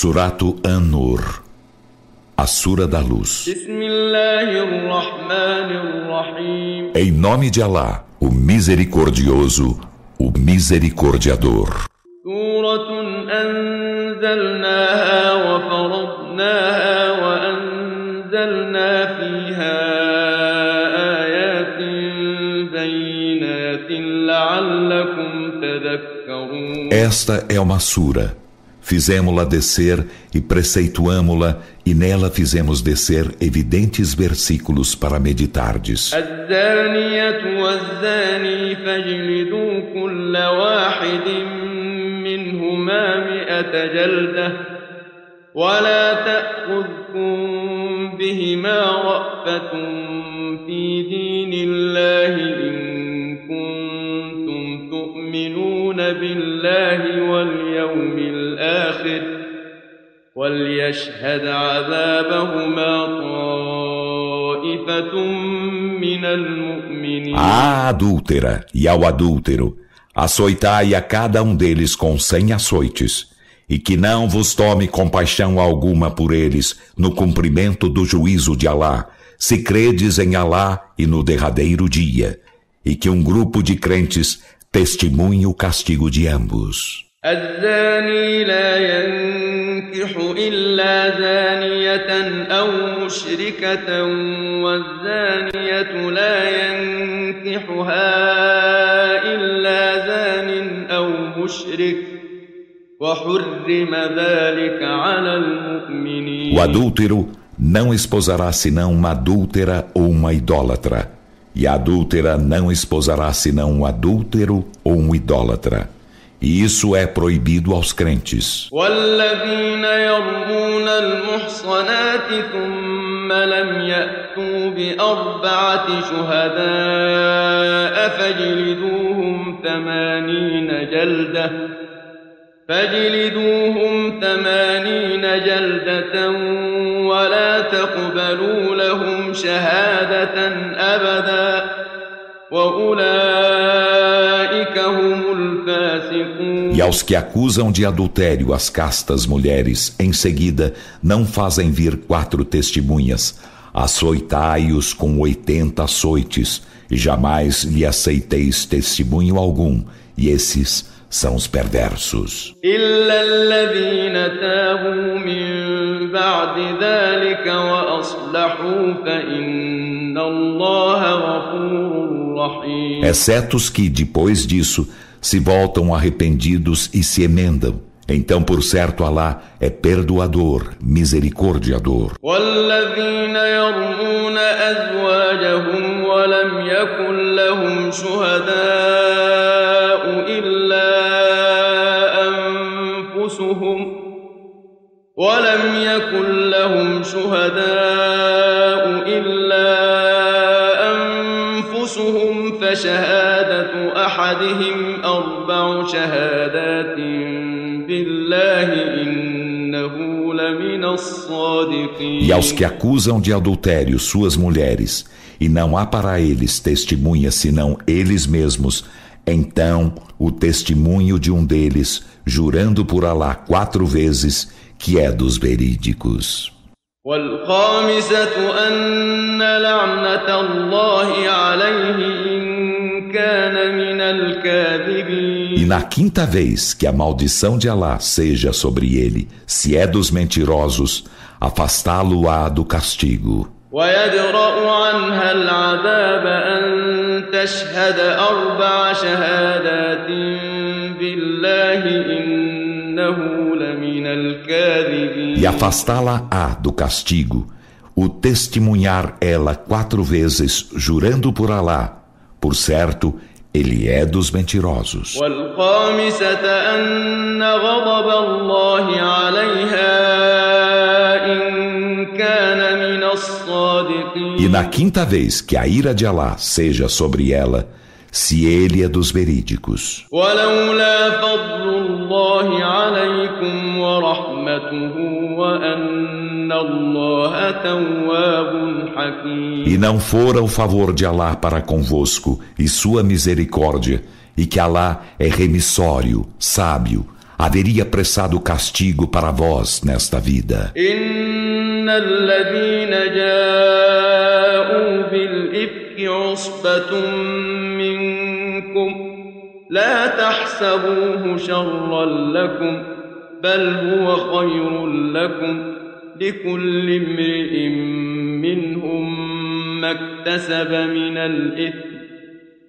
Surato An-Nur, a Sura da Luz. Em nome de Alá, o Misericordioso, o Misericordiador. Esta é uma sura Fizemos-la descer e preceituamo-la, e nela fizemos descer evidentes versículos para meditardes. ولا تأخذكم بهما رأفة في دين الله إن كنتم تؤمنون بالله واليوم الآخر وليشهد عذابهما طائفة من المؤمنين À adúltera e ao adúltero, açoitai a cada um deles com cem açoites e que não vos tome compaixão alguma por eles no cumprimento do juízo de Alá, se credes em Alá e no derradeiro dia, e que um grupo de crentes testemunhe o castigo de ambos. الزاني لا ينكح إلا زانية أو مشركة والزانية لا ينكحها إلا زان أو مشرك O adúltero não esposará senão uma adúltera ou uma idólatra, e a adúltera não esposará senão um adúltero ou um idólatra. E isso é proibido aos crentes. فاجلدوهم ثمانين جلدة ولا تقبلوا لهم شهادة أبدا وأولئك E aos que acusam de adultério as castas mulheres, em seguida não fazem vir quatro testemunhas, açoitai-os com oitenta açoites, e jamais lhe aceiteis testemunho algum, e esses são os perversos. Exceto os que, depois disso, se voltam arrependidos e se emendam. Então, por certo, Alá é perdoador, misericordiador. والذين يرمون أزواجهم ولم يكن لهم شهداء إلا أنفسهم ولم يكن لهم شهداء إلا أنفسهم فشهادة أحدهم أربع شهادات E aos que acusam de adultério suas mulheres, e não há para eles testemunha senão eles mesmos, então o testemunho de um deles, jurando por Alá quatro vezes, que é dos verídicos. na quinta vez que a maldição de Alá seja sobre ele, se é dos mentirosos, afastá-lo-á do castigo. E afastá-la-á do castigo, o testemunhar ela quatro vezes, jurando por Alá, por certo, ele é dos mentirosos. E na quinta vez que a ira de Alá seja sobre ela, se ele é dos verídicos. E não fora o favor de Alá para convosco e sua misericórdia, e que Alá é remissório, sábio, haveria prestado castigo para vós nesta vida. إن الذين جاءوا بالإفك عصبة منكم لا تحسبوه شرا لكم بل هو خير لكم لكل امرئ منهم ما اكتسب من الإثم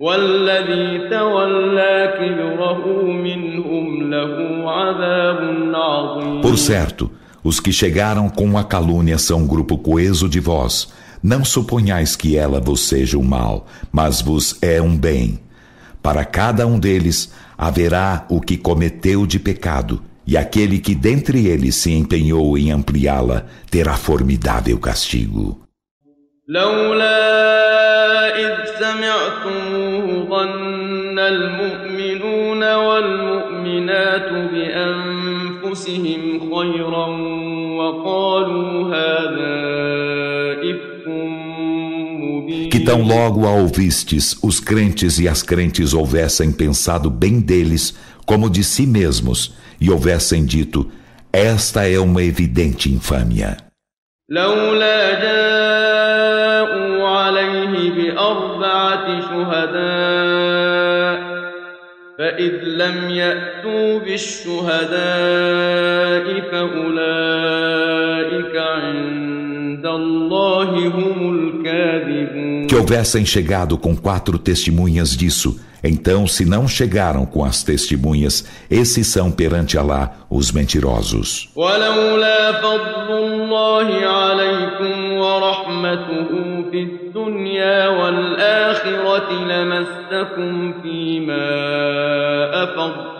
والذي تولى كبره منهم له عذاب عظيم Por certo, os que chegaram com a calúnia são um grupo coeso de vós. Não suponhais que ela vos seja um mal, mas vos é um bem. Para cada um deles haverá o que cometeu de pecado, e aquele que dentre eles se empenhou em ampliá-la terá formidável castigo. لولا إذ سمعتموه ظن المؤمنون والمؤمنات بأنفسهم خيرا وقالوا هذا مبين Que tão logo a ouvistes, os crentes e as crentes houvessem pensado bem deles, como de si mesmos, e houvessem dito: Esta é uma evidente infâmia. لولا جاءوا عليه بأربعة شهداء فإذ لم يأتوا بالشهداء فأولئك عند الله هم الكاذبون que houvessem chegado com quatro testemunhas disso, então, se não chegaram com as testemunhas, esses são perante Alá os mentirosos.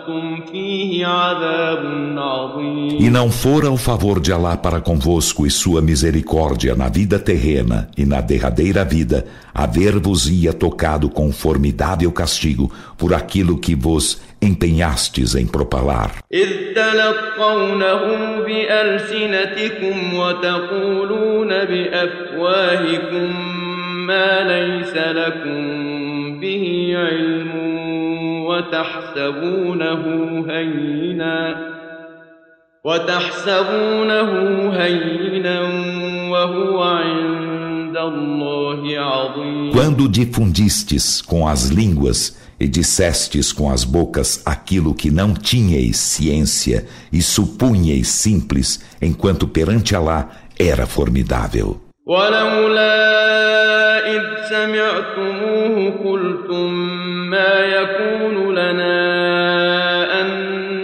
ولولا فضل الله عليكم ورحمته في الدنيا والآخرة لمسكم فيما أفضتم فيه عذاب عظيم E não fora o favor de Alá para convosco e sua misericórdia na vida terrena e na derradeira vida, haver-vos-ia tocado com formidável castigo por aquilo que vos empenhastes em propalar. إذ تلقونه بألسنتكم وتقولون بأفواهكم ما ليس لكم به علم وتحسبونه هينا وتحسبونه هينا وهو عند الله عظيم Quando difundistes com as línguas e dissestes com as bocas aquilo que não tinhais ciência e supunhais simples, enquanto perante Alá era formidável. ولولا إذ سمعتموه قلتم ما يكون لنا أن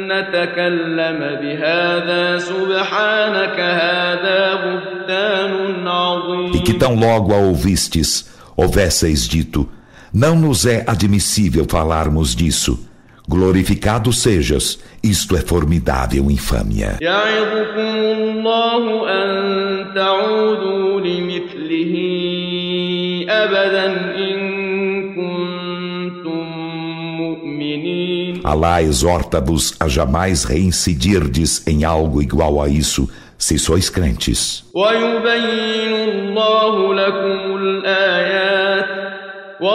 نتكلم بهذا سبحانك هذا بهتان عظيم E que tão logo a ouvistes, houvesseis dito: Não nos é admissível falarmos disso. Glorificado sejas, isto é formidável infâmia. يعظكم الله أن تعودوا لمثله أبدا إن كنتم مؤمنين Alá exorta-vos a jamais reincidirdes em algo igual a isso, se sois crentes. ويبين الله لكم الآيات والله عليم E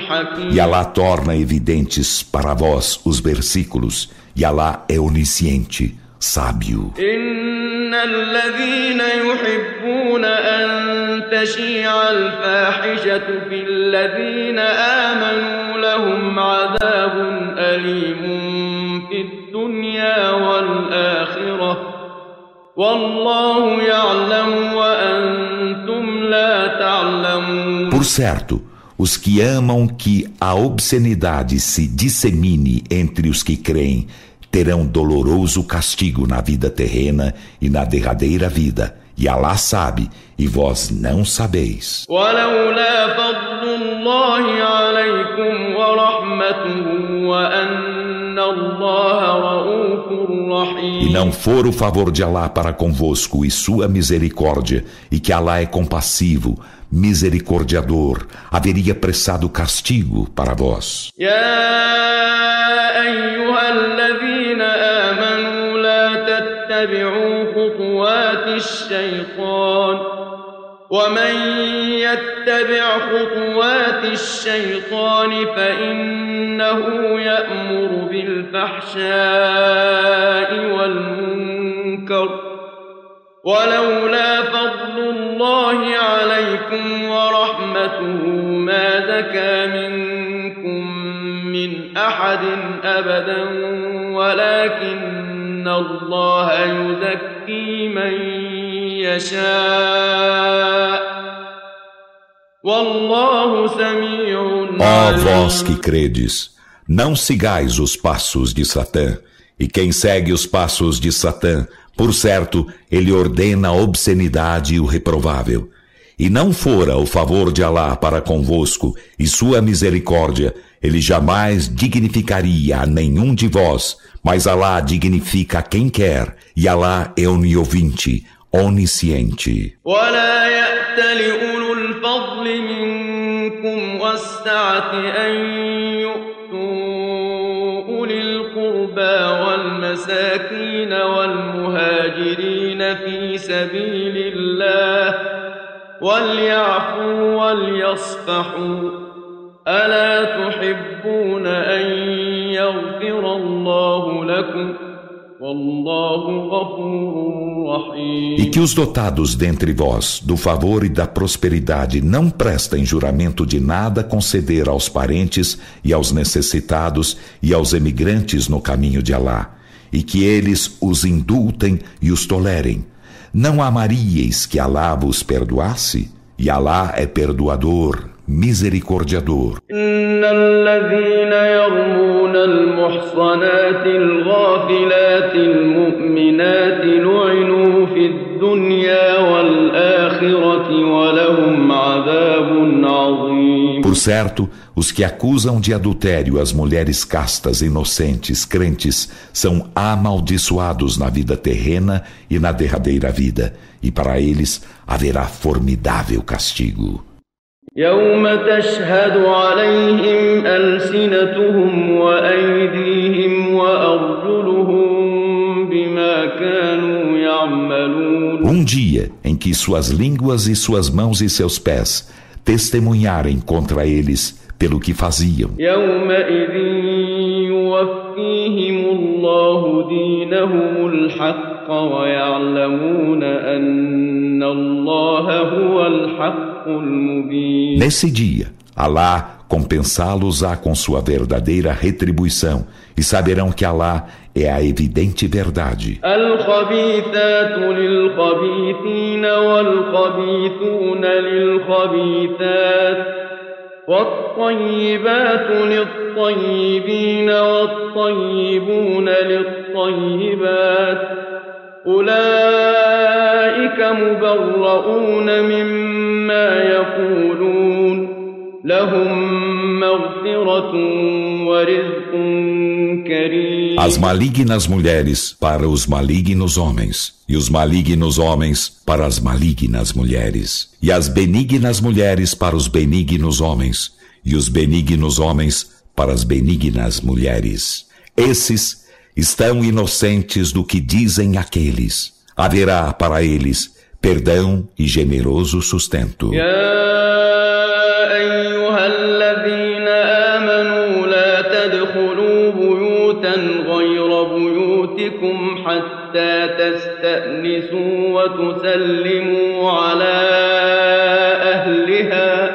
حكيم Alá torna evidentes para vós os versículos, e Alá é onisciente, sábio. إن الذين يحبون أن تشيع الفاحشة في الذين آمنوا لهم عذاب أليم في الدنيا والآخرة والله يعلم وأنتم Por certo, os que amam que a obscenidade se dissemine entre os que creem terão doloroso castigo na vida terrena e na derradeira vida, e Alá sabe, e vós não sabeis. ولولا فضل الله عليكم ورحمته وأن الله رؤوف E رحيم não for o favor de Alá para convosco e sua misericórdia, e que Alá é compassivo, misericordiador, haveria prestado castigo para vós. يا أيها الذين آمنوا لا تتبعوا خطوات الشيطان ومن يتبع خطوات الشيطان فإنه يأمر بالفحشاء والمنكر ولولا فضل الله عليكم ورحمته ما زكى منكم من أحد أبدا ولكن الله يزكي من يشاء والله سميع Ó vós que credes, não sigais os passos de Satã, e quem segue os passos de Satã, por certo, ele ordena a obscenidade e o reprovável. E não fora o favor de Alá para convosco e sua misericórdia, ele jamais dignificaria a nenhum de vós, mas Alá dignifica a quem quer, e Alá é oniovinte, onisciente. ولا الفضل منكم أن يؤتوا أولي القربى والمساكين والمهاجرين في سبيل الله وليعفوا وليصفحوا ألا تحبون أن يغفر الله لكم ؟ E que os dotados dentre vós do favor e da prosperidade não prestem juramento de nada conceder aos parentes e aos necessitados e aos emigrantes no caminho de Alá, e que eles os indultem e os tolerem. Não amaríeis que Alá vos perdoasse? E Alá é perdoador, misericordiador. المحصنات الغافلات المؤمنات لعنوا في الدنيا والآخرة ولهم عذاب عظيم Por certo, os que acusam de adultério as mulheres castas, inocentes, crentes, são amaldiçoados na vida terrena e na derradeira vida, e para eles haverá formidável castigo. يوم تشهد عليهم ألسنتهم وأيديهم وأرجلهم بما كانوا يعملون Um dia em que suas línguas e suas mãos e seus pés testemunharem contra eles pelo que faziam. يومئذ يوفيهم الله دينهم الحق ويعلمون أن الله هو الحق Nesse dia, Alá compensá-los-á com sua verdadeira retribuição e saberão que Alá é a evidente verdade. والطيبات للطيبين والطيبون للطيبات أولئك مبرؤون مما يقولون لهم مغفرة ورزق كريم As malignas mulheres para os malignos homens, e os malignos homens para as malignas mulheres, e as benignas mulheres para os benignos homens, e os benignos homens para as benignas mulheres. Esses estão inocentes do que dizem aqueles. Haverá para eles perdão e generoso sustento. حتى تستأنسوا وتسلموا على أهلها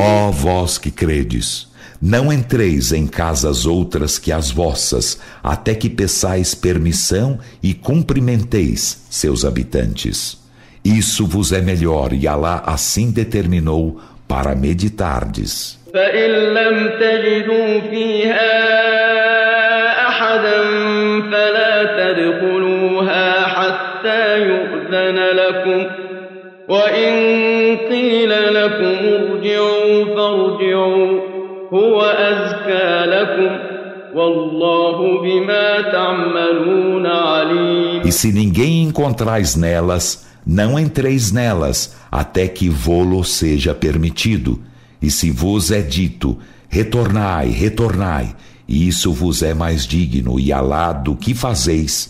Ó vós que credes, não entreis em casas outras que as vossas, até que peçais permissão e cumprimenteis seus habitantes. Isso vos é melhor e Alá assim determinou para meditardes. فإن لم تجدوا فيها أحدا فلا تدخلوها حتى يؤذن لكم وإن قيل لكم ارجعوا فارجعوا هو أزكى لكم والله بما تعملون عليم E se ninguém encontrais nelas, não entreis nelas, até que vô-lo seja permitido. E se vos é dito, retornai, retornai, Isso vos é mais digno e Alá do que fazeis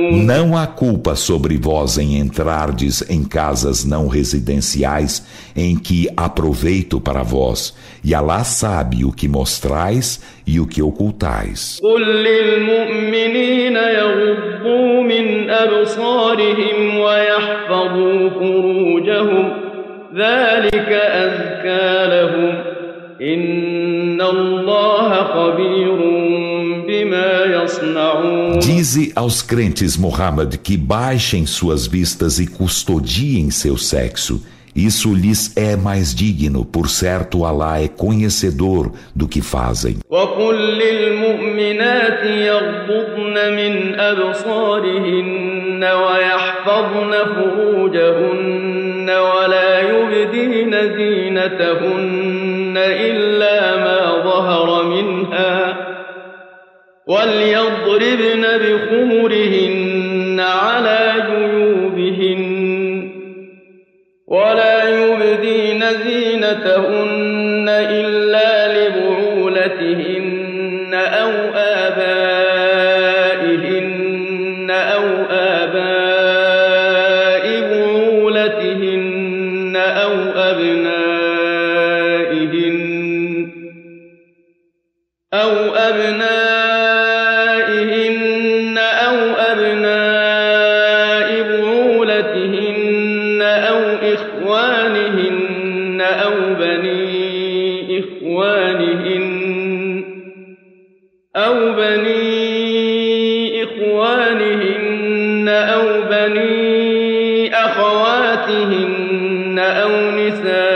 Não há culpa sobre vós em entrardes em casas não residenciais em que há proveito para vós, e Alá sabe o que mostrais e o que ocultais. قل للمؤمنين يغضوا من أبصارهم ويحفظوا فروجهم ذلك أزكى لهم إن الله خبير Dize aos crentes, Muhammad, que baixem suas vistas e custodiem seu sexo. Isso lhes é mais digno, por certo Alá é conhecedor do que fazem. ولا يبدين زينتهن إلا ما ظهر منها وليضربن بخمرهن على جيوبهن ولا يبدين زينتهن إلا لبعولتهن أمهاتهن أو نسائهن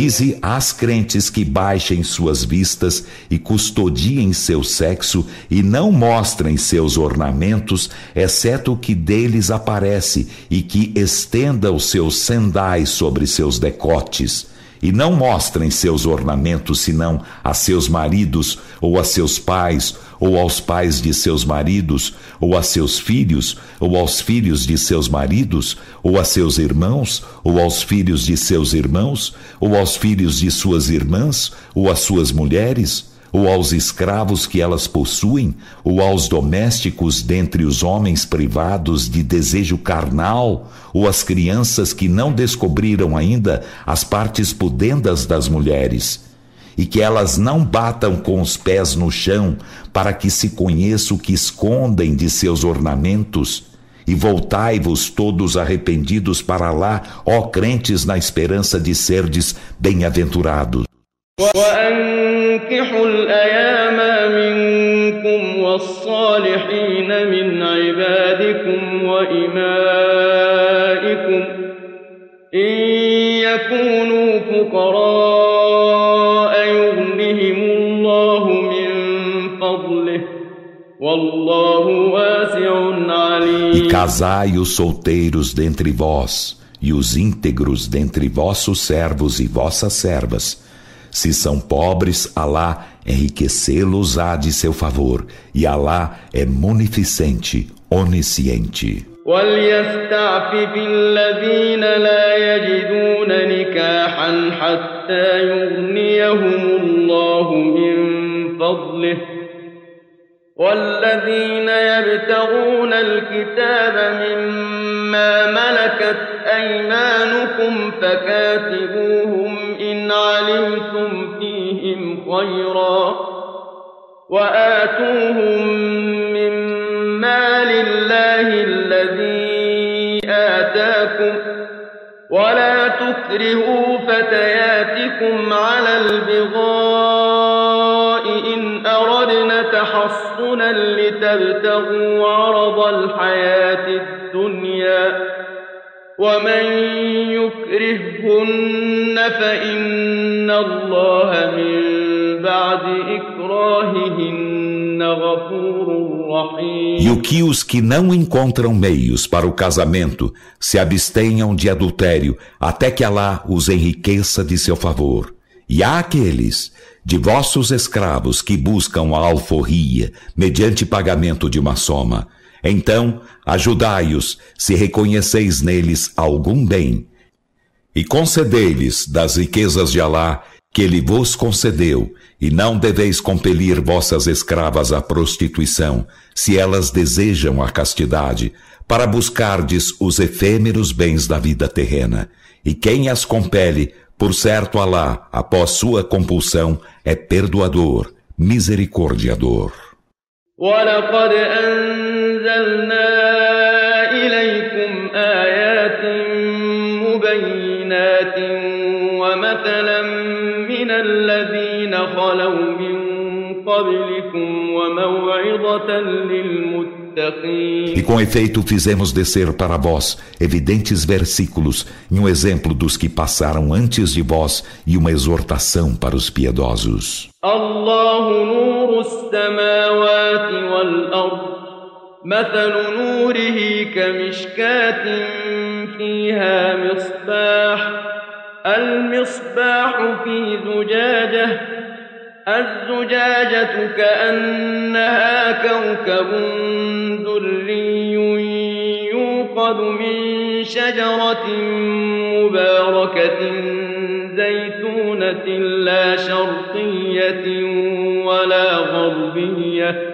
dize às crentes que baixem suas vistas e custodiem seu sexo e não mostrem seus ornamentos, exceto o que deles aparece, e que estenda os seus sendais sobre seus decotes. E não mostrem seus ornamentos senão a seus maridos, ou a seus pais, ou aos pais de seus maridos, ou a seus filhos, ou aos filhos de seus maridos, ou a seus irmãos, ou aos filhos de seus irmãos, ou aos filhos de suas irmãs, ou às suas mulheres, ou aos escravos que elas possuem, ou aos domésticos dentre os homens privados de desejo carnal, ou às crianças que não descobriram ainda as partes pudendas das mulheres, e que elas não batam com os pés no chão para que se conheça o que escondem de seus ornamentos. E voltai-vos todos arrependidos para lá, ó crentes, na esperança de serdes bem-aventurados. وأنكحوا الأيام منكم والصالحين من عبادكم وإمائكم casai os solteiros dentre vós e os íntegros dentre vossos servos e vossas servas se são pobres, Alá enriquecê-los há de seu favor, e Alá é munificente, onisciente. وليستعفف الذين لا يجدون نكاحا حتى يغنيهم الله من فضله والذين يبتغون الكتاب مما ملكت أيمانكم فكاتبوهم إن علمتم فيهم خيرا وآتوهم من مال الله الذي آتاكم ولا تكرهوا فتياتكم على البغاء إن أردنا تحصنا لتبتغوا عرض الحياة الدنيا ومن يكرههن فإن الله من بعد إكراههن غفور رحيم E o que os que não encontram meios para o casamento se abstenham de adultério até que Alá os enriqueça de seu favor. E há aqueles de vossos escravos que buscam a alforria mediante pagamento de uma soma. Então, ajudai-os se reconheceis neles algum bem. E concedei-lhes das riquezas de Alá que ele vos concedeu, e não deveis compelir vossas escravas à prostituição, se elas desejam a castidade, para buscardes os efêmeros bens da vida terrena. E quem as compele, por certo Alá, após sua compulsão, é perdoador, misericordiador. ولقد أنزلنا إليكم آيات مبينات ومثلا من الذين خلوا من قبلكم وموعظة للمتقين E com efeito fizemos descer para vós evidentes versículos e um exemplo dos que passaram antes de vós e uma exortação para os piedosos. الله نور السماوات والأرض مثل نوره كمشكاة فيها مصباح المصباح في زجاجة الزجاجة كأنها كوكب دري يوقد من شجرة مباركة زيتونة لا شرقية ولا غربية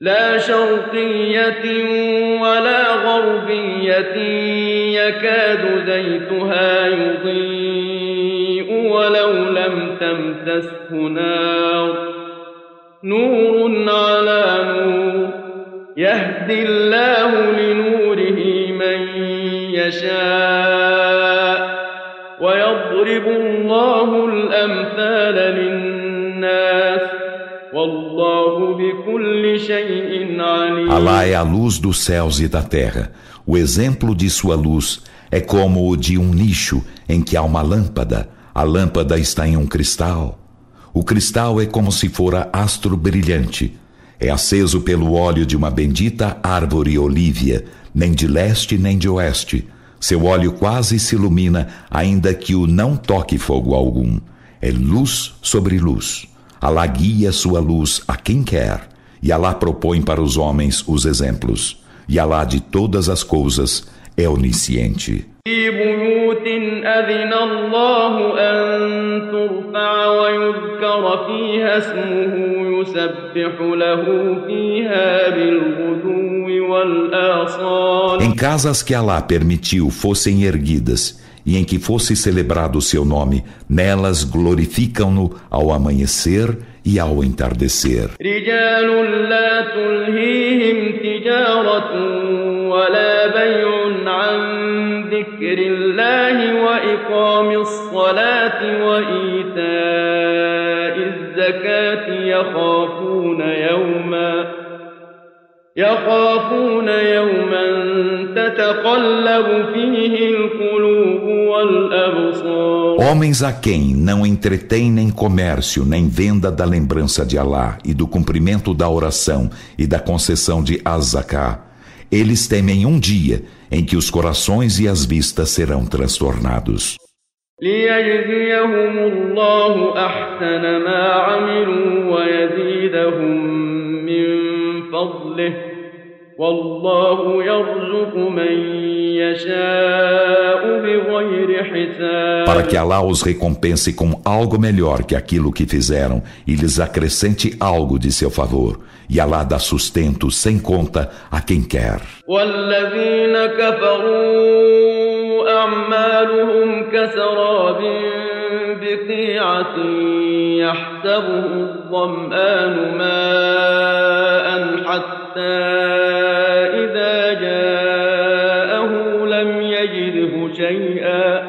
لا شرقية ولا غربية يكاد زيتها يضيء. ولو لم تمسسه نار نور على نور يهدي الله لنوره من يشاء ويضرب الله الأمثال للناس والله بكل شيء عليم Alá é a luz dos céus e da terra. O exemplo de sua luz é como o de um nicho em que há uma lâmpada. a lâmpada está em um cristal. O cristal é como se fora astro brilhante. É aceso pelo óleo de uma bendita árvore olívia, nem de leste nem de oeste. Seu óleo quase se ilumina, ainda que o não toque fogo algum. É luz sobre luz. Alá guia sua luz a quem quer, e Alá propõe para os homens os exemplos. E Alá de todas as coisas é onisciente. في بيوت أذن الله أن ترفع ويذكر فيها اسمه يسبح له فيها بالغدو والآصال Em casas que Alá permitiu fossem erguidas e em que fosse celebrado o seu nome, nelas glorificam-no ao amanhecer e ao entardecer. رجال ذكر الله وإقام الصلاة وإيتاء الزكاة يخافون يوما يخافون يوما تتقلب فيه القلوب والأبصار Homens a quem não entretém nem comércio, nem venda da lembrança de Alá e do cumprimento da oração e da concessão de Azaká, eles temem um dia em que os corações e as vistas serão transtornados. ليجزيهم الله أحسن ما عملوا ويزيدهم من فضله Para que Alá os recompense com algo melhor que aquilo que fizeram e lhes acrescente algo de seu favor. E Alá dá sustento sem conta a quem quer. والذين كفروا أعمالهم كسراب بقيعة يحسبه الظمآن ماء حتى إذا جاءه لم يجده شيئا.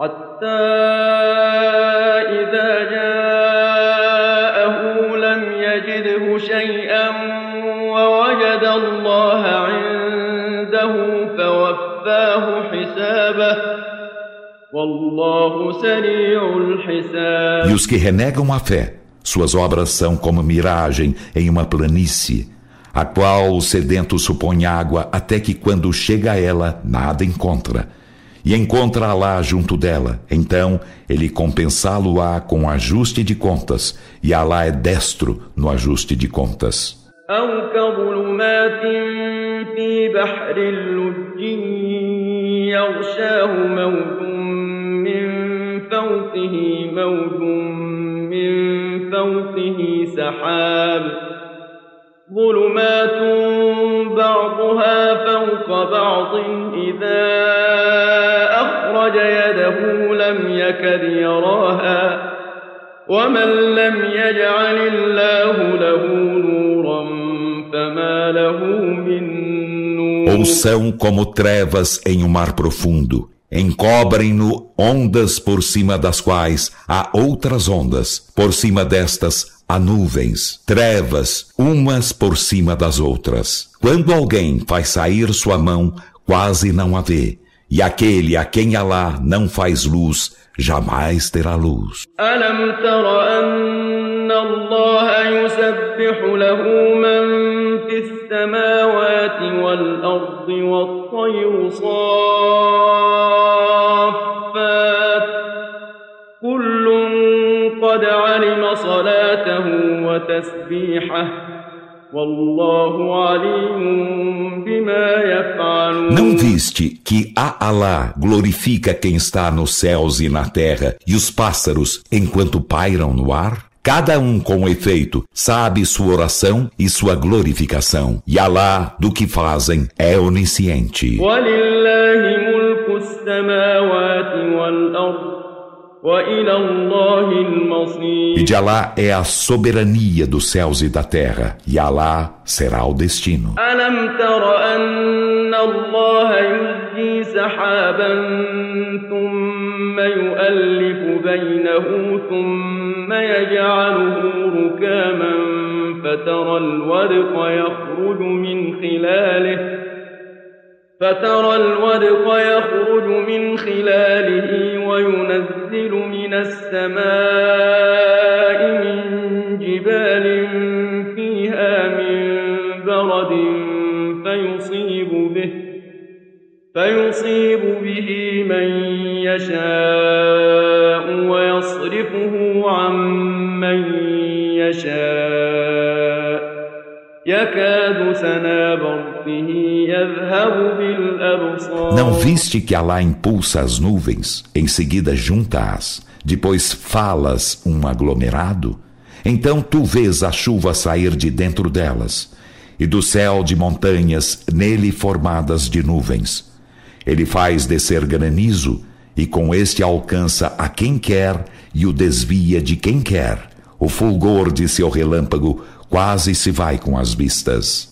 حتى إذا جاءه لم يجده شيئا ووجد الله عنده فوفاه حسابه. E que renegam a fé, suas obras são como miragem em uma planície, a qual o sedento supõe água até que quando chega a ela, nada encontra. E encontra lá junto dela. Então, ele compensá-lo-á com ajuste de contas, e Alá é destro no ajuste de contas. أو كظلمات في بحر يغشاه موج فوقه موج من فوقه سحاب ظلمات بعضها فوق بعض إذا أخرج يده لم يكد يراها ومن لم يجعل الله له نورا فما له من نور Ou são como trevas em um mar profundo Encobrem-no ondas por cima das quais há outras ondas, por cima destas há nuvens, trevas, umas por cima das outras. Quando alguém faz sair sua mão, quase não a vê, e aquele a quem Alá não faz luz, jamais terá luz. السماوات والأرض والطير صافات صلاته وتسبيحه Não viste que a Alá glorifica quem está nos céus e na terra e os pássaros enquanto pairam no ar? Cada um com efeito sabe sua oração e sua glorificação. E Alá, do que fazem, é onisciente. E de Alá é a soberania dos céus e da terra, e Alá será o destino. ثم يؤلف بينه ثم يجعله ركاما فترى الودق يخرج من خلاله فترى الودق يخرج من خلاله وينزل من السماء من جبال فيها من برد فيصيب به فيصيب به من يشاء ويصرفه عن من يشاء Não viste que Allah impulsa as nuvens, em seguida junta-as, depois falas um aglomerado? Então tu vês a chuva sair de dentro delas, e do céu de montanhas nele formadas de nuvens ele faz descer granizo e com este alcança a quem quer e o desvia de quem quer. O fulgor de seu relâmpago quase se vai com as vistas.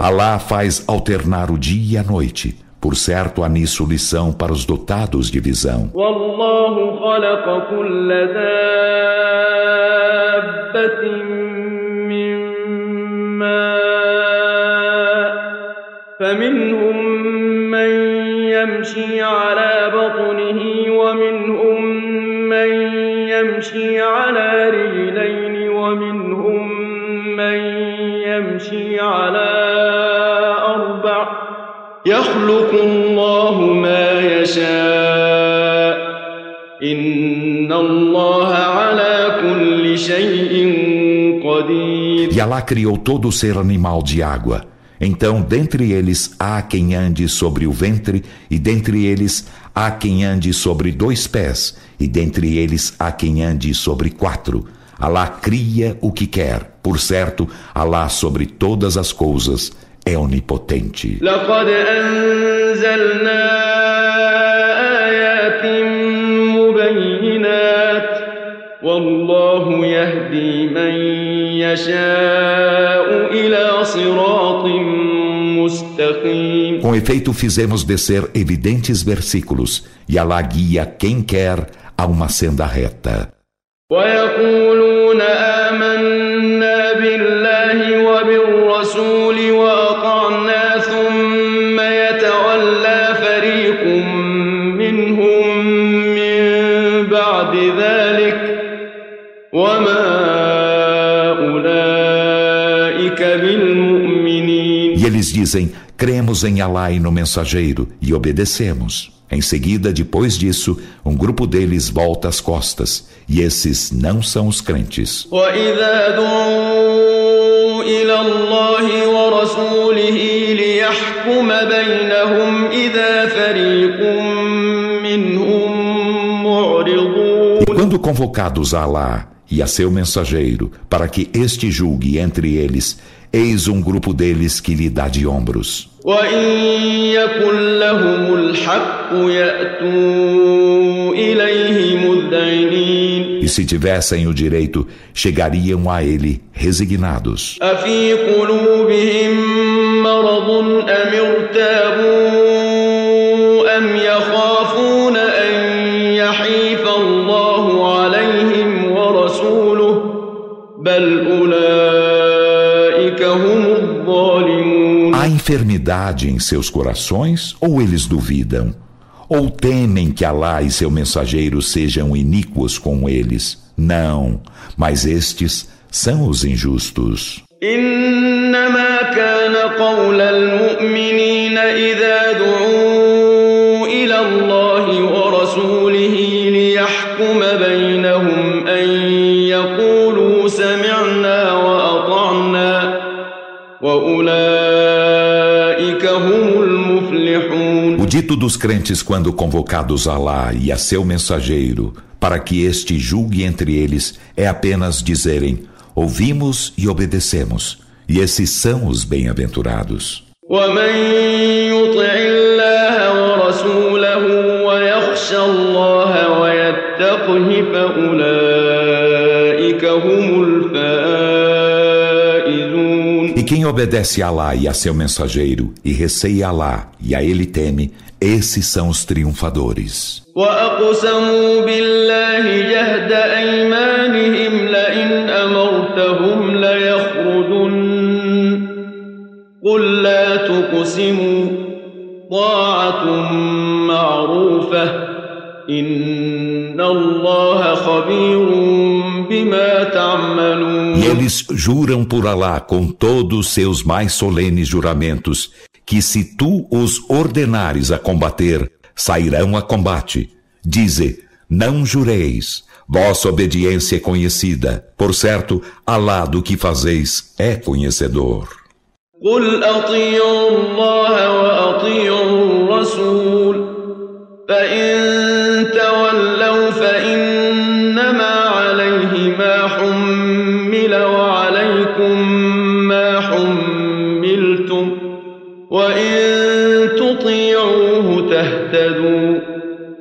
Alá faz alternar o dia e a noite. Por certo, há nisso lição para os dotados de visão. Allah يمشي على بطنه ومنهم من يمشي على رجلين ومنهم من يمشي على يخلق الله ما يشاء. إن الله على كل شيء قدير. E Allah criou todo ser animal de água. Então, dentre eles há quem ande sobre o ventre, e dentre eles há quem ande sobre dois pés, e dentre eles há quem ande sobre quatro. Alá cria o que quer. Por certo, Alá sobre todas as coisas é onipotente. والله يهدي من يشاء إلى صراط Com efeito, fizemos descer evidentes versículos, e Alá guia quem quer a uma senda reta. ويقولون آمنا بالله وبالرسول وأطعنا ثم يتولى فريق منهم من بعد ذلك وما أولئك بالمؤمنين E eles dizem, cremos em Alá e no mensageiro e obedecemos. Em seguida, depois disso, um grupo deles volta as costas, e esses não são os crentes. E quando convocados a Alá e a seu mensageiro, para que este julgue entre eles, eis um grupo deles que lhe dá de ombros. E se tivessem o direito, chegariam a ele resignados. أم enfermidade em seus corações ou eles duvidam? Ou temem que Alá e seu mensageiro sejam iníquos com eles? Não, mas estes são os injustos. إنما كان قول المؤمنين إذا دعوا إلى الله المفلحون O dito dos crentes quando convocados a Alá e a seu mensageiro para que este julgue entre eles é apenas dizerem Ouvimos e obedecemos, e esses são os bem-aventurados. E quem obedece a Alá e a seu mensageiro, e receia Alá e a ele teme, esses são os triunfadores. وأقسموا بالله جهد أيمانهم لئن أمرتهم ليخرجن قل لا تقسموا طاعة معروفة إن الله خبير بما تعملون E eles juram por Alá com todos seus mais solenes juramentos que se tu os ordenares a combater, sairão a combate. Dize, não jureis, vossa obediência é conhecida. Por certo, Alá do que fazeis é conhecedor. قل أطيعوا الله وأطيعوا الرسول فإن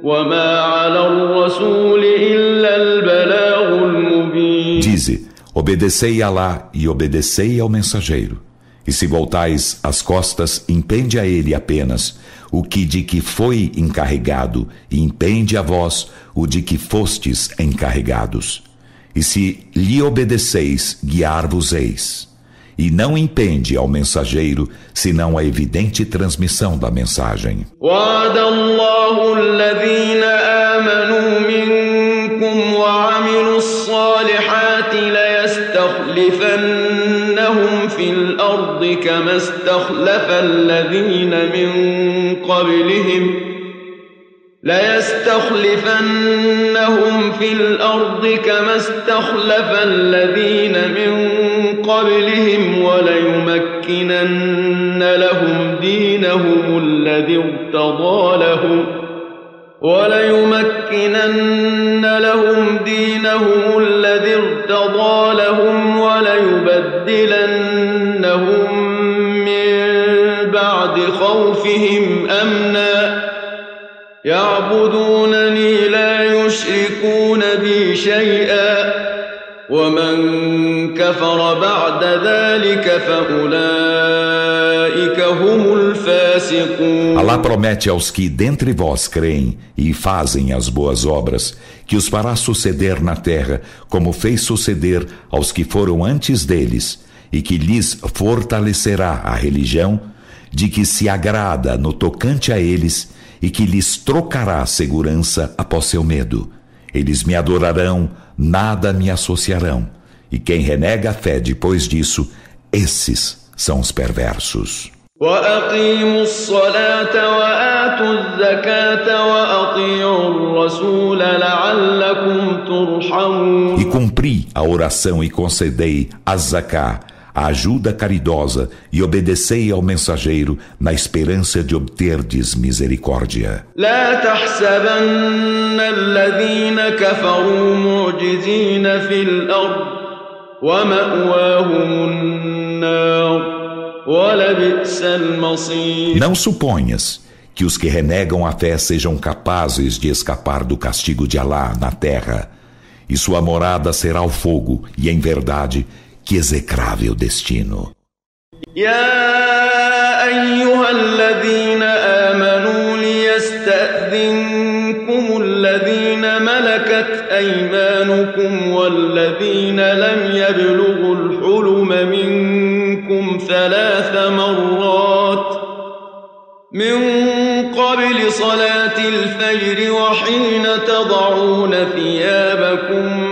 وما على الرسول إلا البلاغ المبين Dize, obedecei a Alá e obedecei ao mensageiro. E se voltais as costas, impende a ele apenas o que de que foi encarregado, e impende a vós o de que fostes encarregados. E se lhe obedeceis, guiar-vos-eis e não impende ao mensageiro senão a evidente transmissão da mensagem. ليستخلفنهم في الأرض كما استخلف الذين من قبلهم ليستخلفنهم في الأرض كما استخلف الذين من قبلهم وليمكنن لهم دينهم الذي ارتضى لهم وليمكنن لهم دينهم الذي ارتضى لهم وليبدلنهم من بعد خوفهم أمنا يعبدونني لا يشركون بي شيئا كفر بعد ذلك فأولئك هم الفاسقون Allah promete aos que dentre vós creem e fazem as boas obras que os fará suceder na terra como fez suceder aos que foram antes deles e que lhes fortalecerá a religião de que se agrada no tocante a eles e que lhes trocará segurança após seu medo. Eles me adorarão, nada me associarão. E quem renega a fé depois disso, esses são os perversos. وأقيموا الصلاة وآتوا الزكاة وأطيعوا الرسول لعلكم ترحمون E cumpri a oração e concedei a zaká, a ajuda caridosa, e obedecei ao mensageiro na esperança de obterdes misericórdia. لا تحسبن الذين كفروا معجزين في الأرض Não suponhas que os que renegam a fé sejam capazes de escapar do castigo de Alá na terra, e sua morada será o fogo, e em verdade, que execrável destino. يا أيها الذين ثلاث مرات. من قبل صلاة الفجر وحين تضعون ثيابكم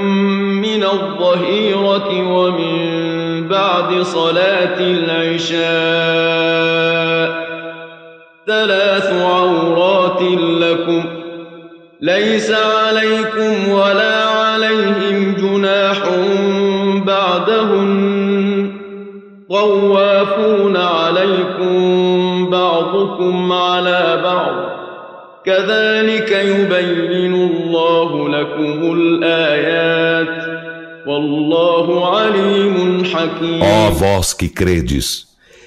من الظهيرة ومن بعد صلاة العشاء ثلاث عورات لكم. ليس عليكم ولا طوافون عليكم بعضكم على بعض كذلك يبين الله لكم الآيات والله عليم حكيم Ó vós que credes,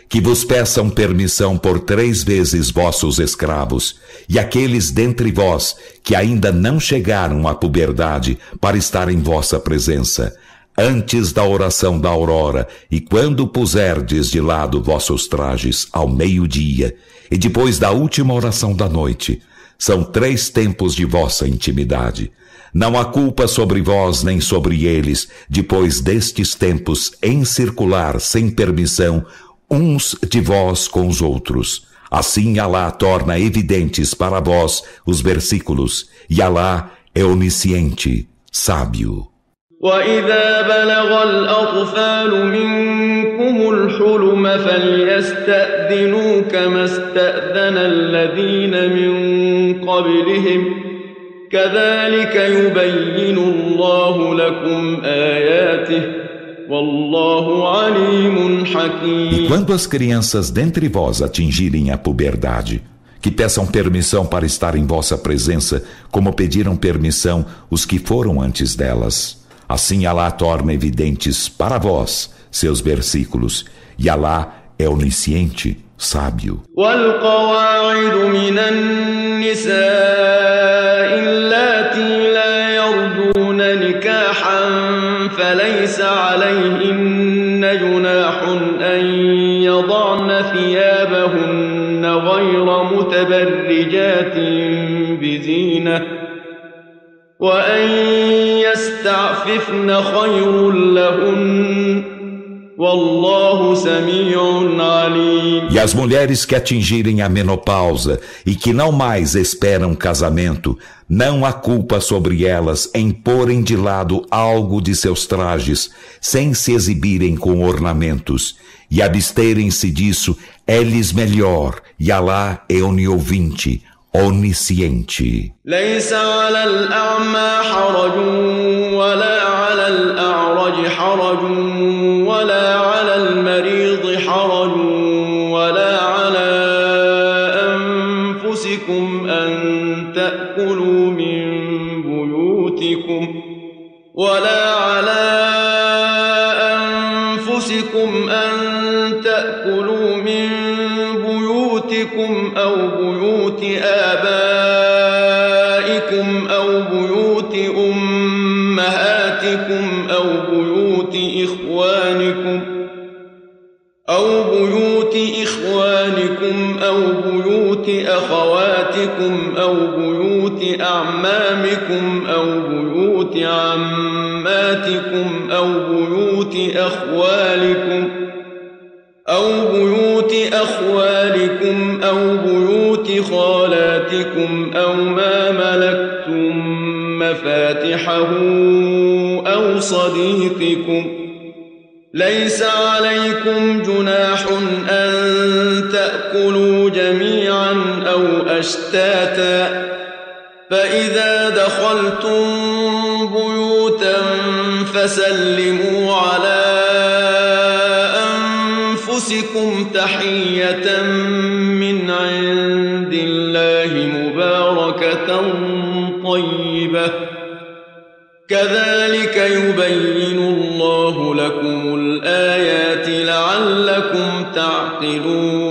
que vos peçam permissão por três vezes vossos escravos, e aqueles dentre vós que ainda não chegaram à puberdade para estar em vossa presença, antes da oração da aurora, e quando puserdes de lado vossos trajes ao meio-dia, e depois da última oração da noite, são três tempos de vossa intimidade. Não há culpa sobre vós nem sobre eles, depois destes tempos, em circular sem permissão uns de vós com os outros. Assim Alá torna evidentes para vós os versículos, e Alá é onisciente, sábio. وإذا بلغ الأطفال منكم الحلم فليستأذنوا كما استأذن الذين من قبلهم كذلك يبين الله لكم آياته والله عليم E حكيم quando as crianças dentre vós atingirem a puberdade, que peçam permissão para estar em vossa presença, como pediram permissão os que foram antes delas. Assim Alá torna evidentes para vós seus versículos, e Alá é onisciente, sábio. والقواعد من النساء اللاتي لا يرجون نكاحا فليس عليهن جناح أن يضعن ثيابهن غير متبرجات بزينة وأن يستعففن خير لهن والله سميع عليم E as mulheres que atingirem a menopausa e que não mais esperam casamento, não há culpa sobre elas em porem de lado algo de seus trajes, sem se exibirem com ornamentos, e absterem-se disso é-lhes melhor, e Alá é oniovinte, onisciente. ليس على الأعمى حرج إخوانكم أو بيوت إخوانكم أو بيوت أخواتكم أو بيوت أعمامكم أو بيوت عماتكم أو بيوت أخوالكم أو بيوت أخوالكم أو بيوت خالاتكم أو ما ملكتم مفاتحه أو صديقكم ليس عليكم جناح أن تأكلوا جميعا أو أشتاتا فإذا دخلتم بيوتا فسلموا على أنفسكم تحية من عند الله مباركة طيبة. كذلك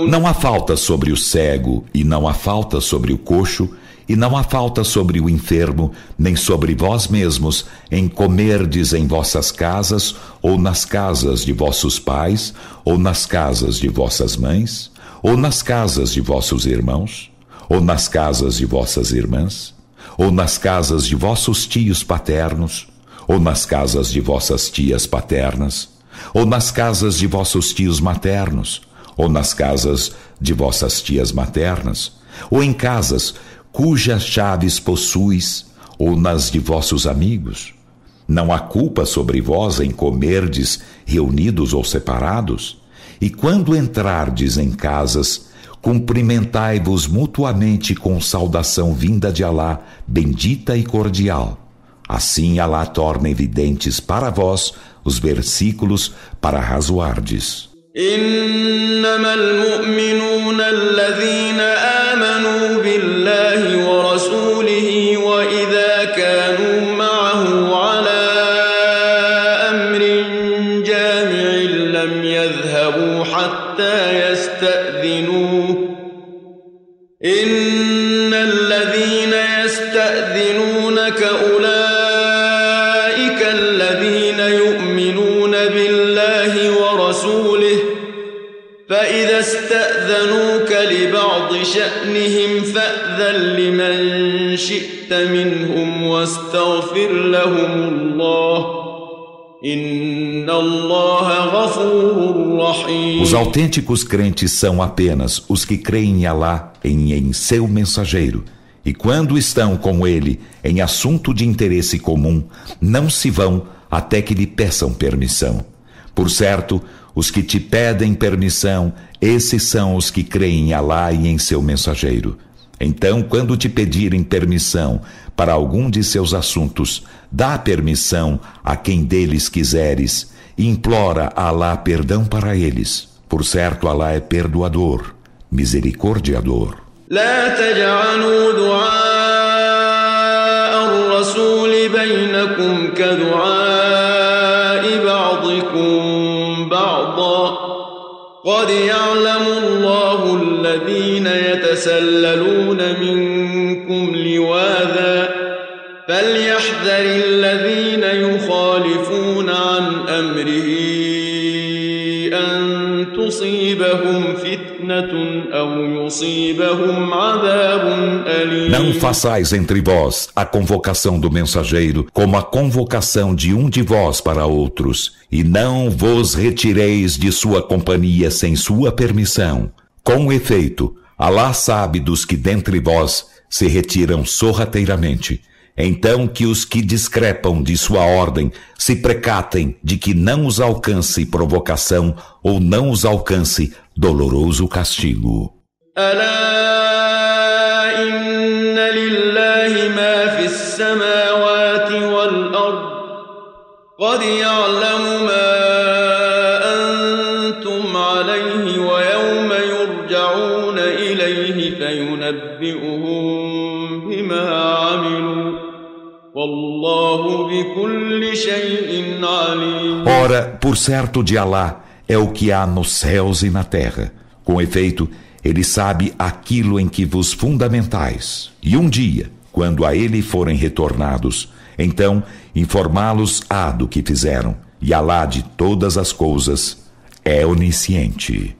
Não há falta sobre o cego e não há falta sobre o coxo e não há falta sobre o enfermo, nem sobre vós mesmos, em comerdes em vossas casas, ou nas casas de vossos pais, ou nas casas de vossas mães, ou nas casas de vossos irmãos, ou nas casas de vossas irmãs, ou nas casas de vossos tios paternos, ou nas casas de vossas tias paternas, ou nas casas de vossos tios maternos, ou nas casas de vossas tias maternas, ou em casas cujas chaves possuis, ou nas de vossos amigos. Não há culpa sobre vós em comerdes reunidos ou separados, e quando entrardes em casas, cumprimentai-vos mutuamente com saudação vinda de Alá, bendita e cordial. Assim Alá torna evidentes para vós os versículos para razoardes. إنما المؤمنون الذين آمنوا بالله ورسوله وإذا كانوا معه على أمر جامع لم يذهبوا حتى يستأذنوه. إن الذين يستأذنونك أولئك شأنهم فأذن لمن شئت منهم واستغفر لهم الله إن الله غفور رحيم Os autênticos crentes são apenas os que creem em Alá e em seu mensageiro. E quando estão com ele em assunto de interesse comum, não se vão até que lhe peçam permissão. Por certo, os que te pedem permissão, esses são os que creem em Alá e em seu mensageiro. Então, quando te pedirem permissão para algum de seus assuntos, dá permissão a quem deles quiseres e implora a Alá perdão para eles. Por certo, Alá é perdoador, misericordiador. لا تجعلوا دعاء الرسول بينكم كدعاء بعضكم بعضا قد يعلم الله الذين يتسللون منكم لواذا فليحذر الذين يخالفون عن امره ان تصيبهم فتنه Não façais entre vós a convocação do mensageiro como a convocação de um de vós para outros, e não vos retireis de sua companhia sem sua permissão. Com efeito, Alá sabe dos que dentre vós se retiram sorrateiramente. Então que os que discrepam de sua ordem se precatem de que não os alcance provocação ou não os alcance doloroso castigo. ألا إن لله ما في السماوات والأرض قد يعلم ما أنتم عليه ويوم يرجعون إليه فينبئهم بما عملوا والله Ora, por certo de Alá é o que há nos céus e na terra. Com efeito, ele sabe aquilo em que vos fundamentais. E um dia, quando a ele forem retornados, então informá-los-á do que fizeram. E Alá de todas as coisas é onisciente.